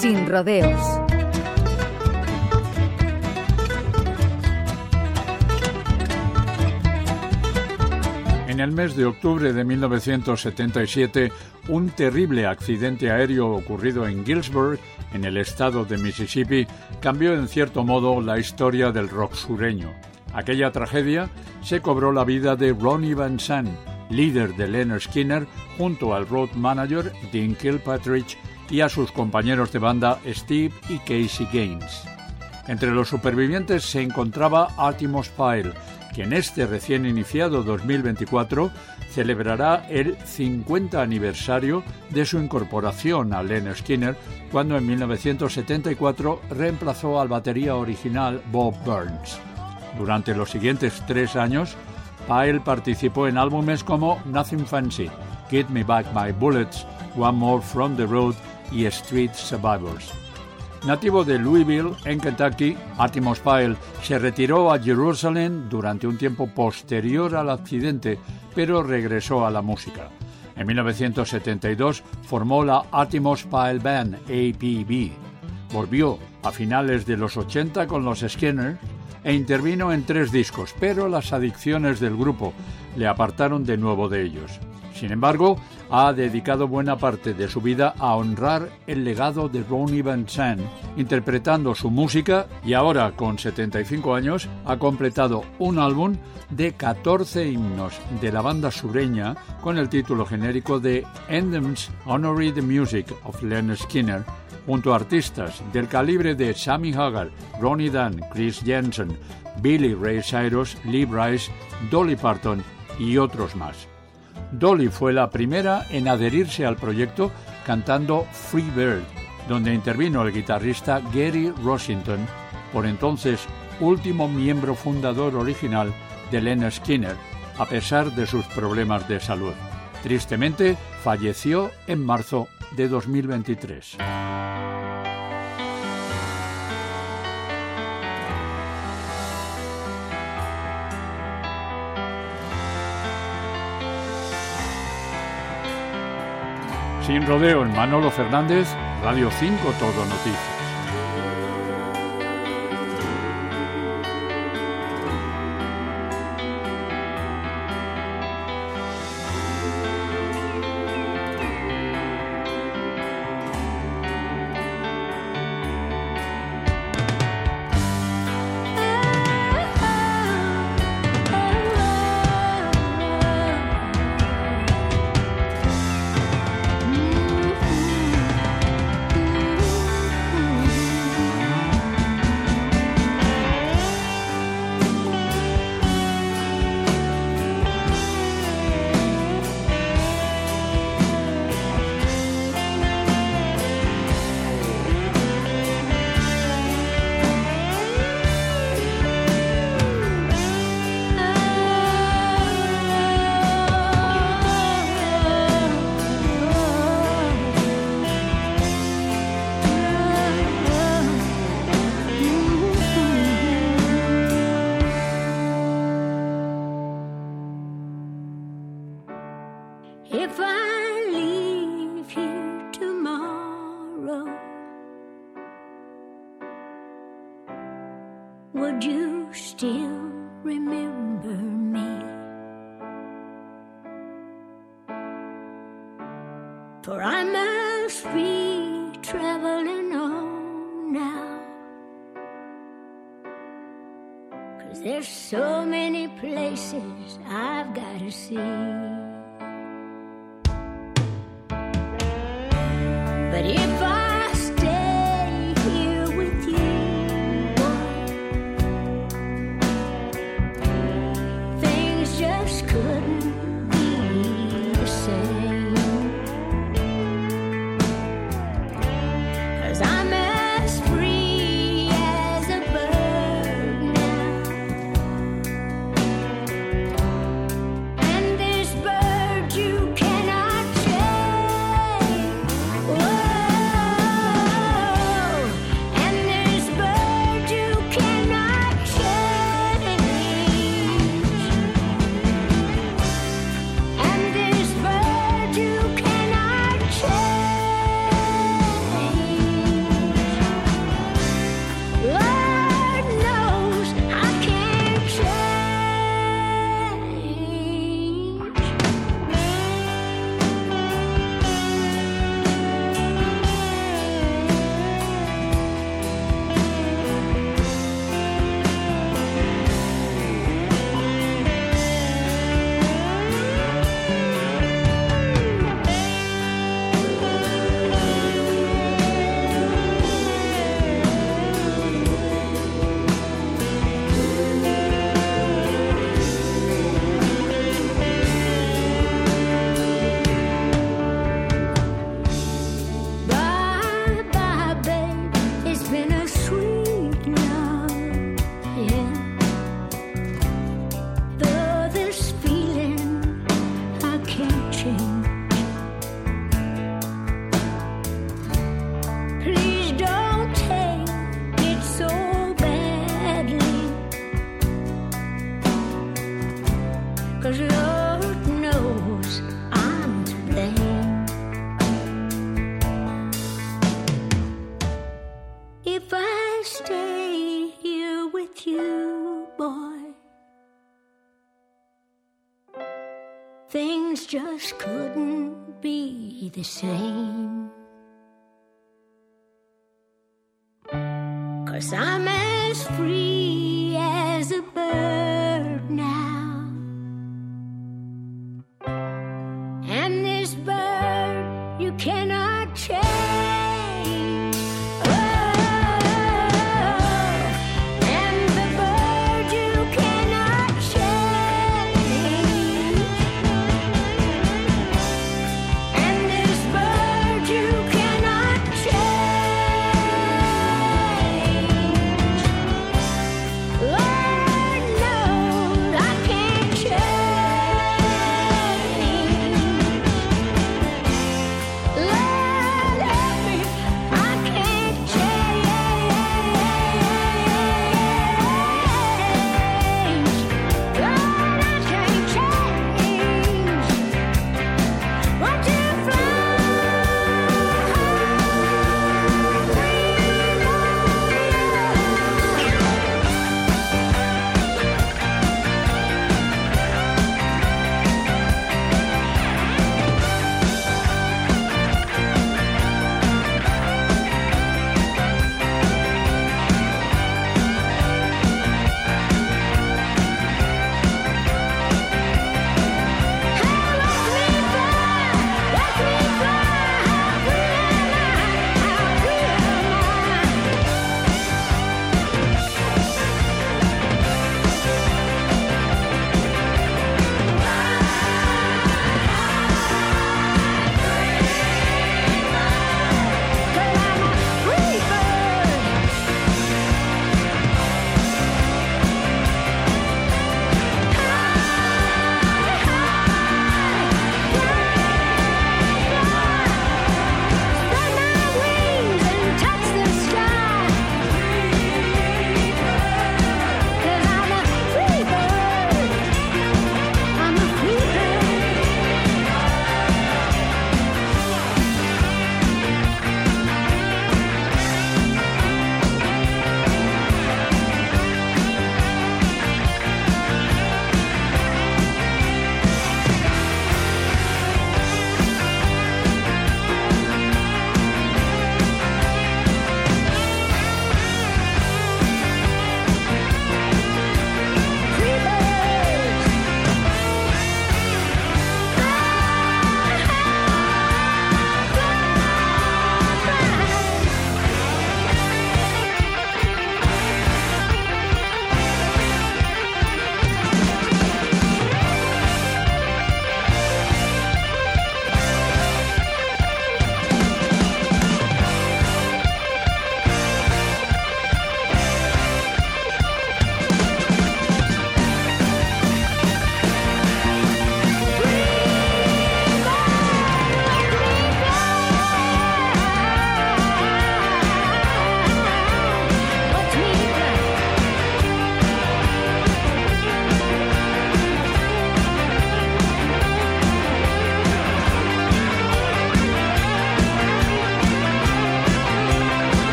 Sin rodeos. En el mes de octubre de 1977, un terrible accidente aéreo ocurrido en Gillsburg, en el estado de Mississippi, cambió en cierto modo la historia del rock sureño. Aquella tragedia se cobró la vida de Ronnie Van Zandt, líder de Leonard Skinner, junto al road manager Dean Kilpatrick y a sus compañeros de banda Steve y Casey Gaines. Entre los supervivientes se encontraba Artemus Pyle, que en este recién iniciado 2024 celebrará el 50 aniversario de su incorporación a Leonard Skinner cuando en 1974 reemplazó al batería original Bob Burns. Durante los siguientes tres años, Pyle participó en álbumes como Nothing Fancy, Get Me Back My Bullets, One More From the Road y Street Survivors. Nativo de Louisville, en Kentucky, Atmos Pyle se retiró a Jerusalén durante un tiempo posterior al accidente, pero regresó a la música. En 1972 formó la Atmos Pyle Band, APB. Volvió a finales de los 80 con los Skinners e intervino en tres discos, pero las adicciones del grupo le apartaron de nuevo de ellos. Sin embargo, ha dedicado buena parte de su vida a honrar el legado de Ronnie Van Zandt, interpretando su música y ahora, con 75 años, ha completado un álbum de 14 himnos de la banda sureña con el título genérico de Anthems Honoring the Music of Leonard Skinner, junto a artistas del calibre de Sammy Hagar, Ronnie Dunn, Chris Jensen, Billy Ray Cyrus, Lee Bryce, Dolly Parton y otros más. Dolly fue la primera en adherirse al proyecto cantando Free Bird, donde intervino el guitarrista Gary Rossington, por entonces último miembro fundador original de Leonard Skinner, a pesar de sus problemas de salud. Tristemente, falleció en marzo de 2023. Sin rodeo en Manolo Fernández, Radio 5 Todo Noticias. Would you still remember me? For I must be traveling on now. Cause there's so many places I've got to see. Just couldn't be the same. Cause I'm as free as a bird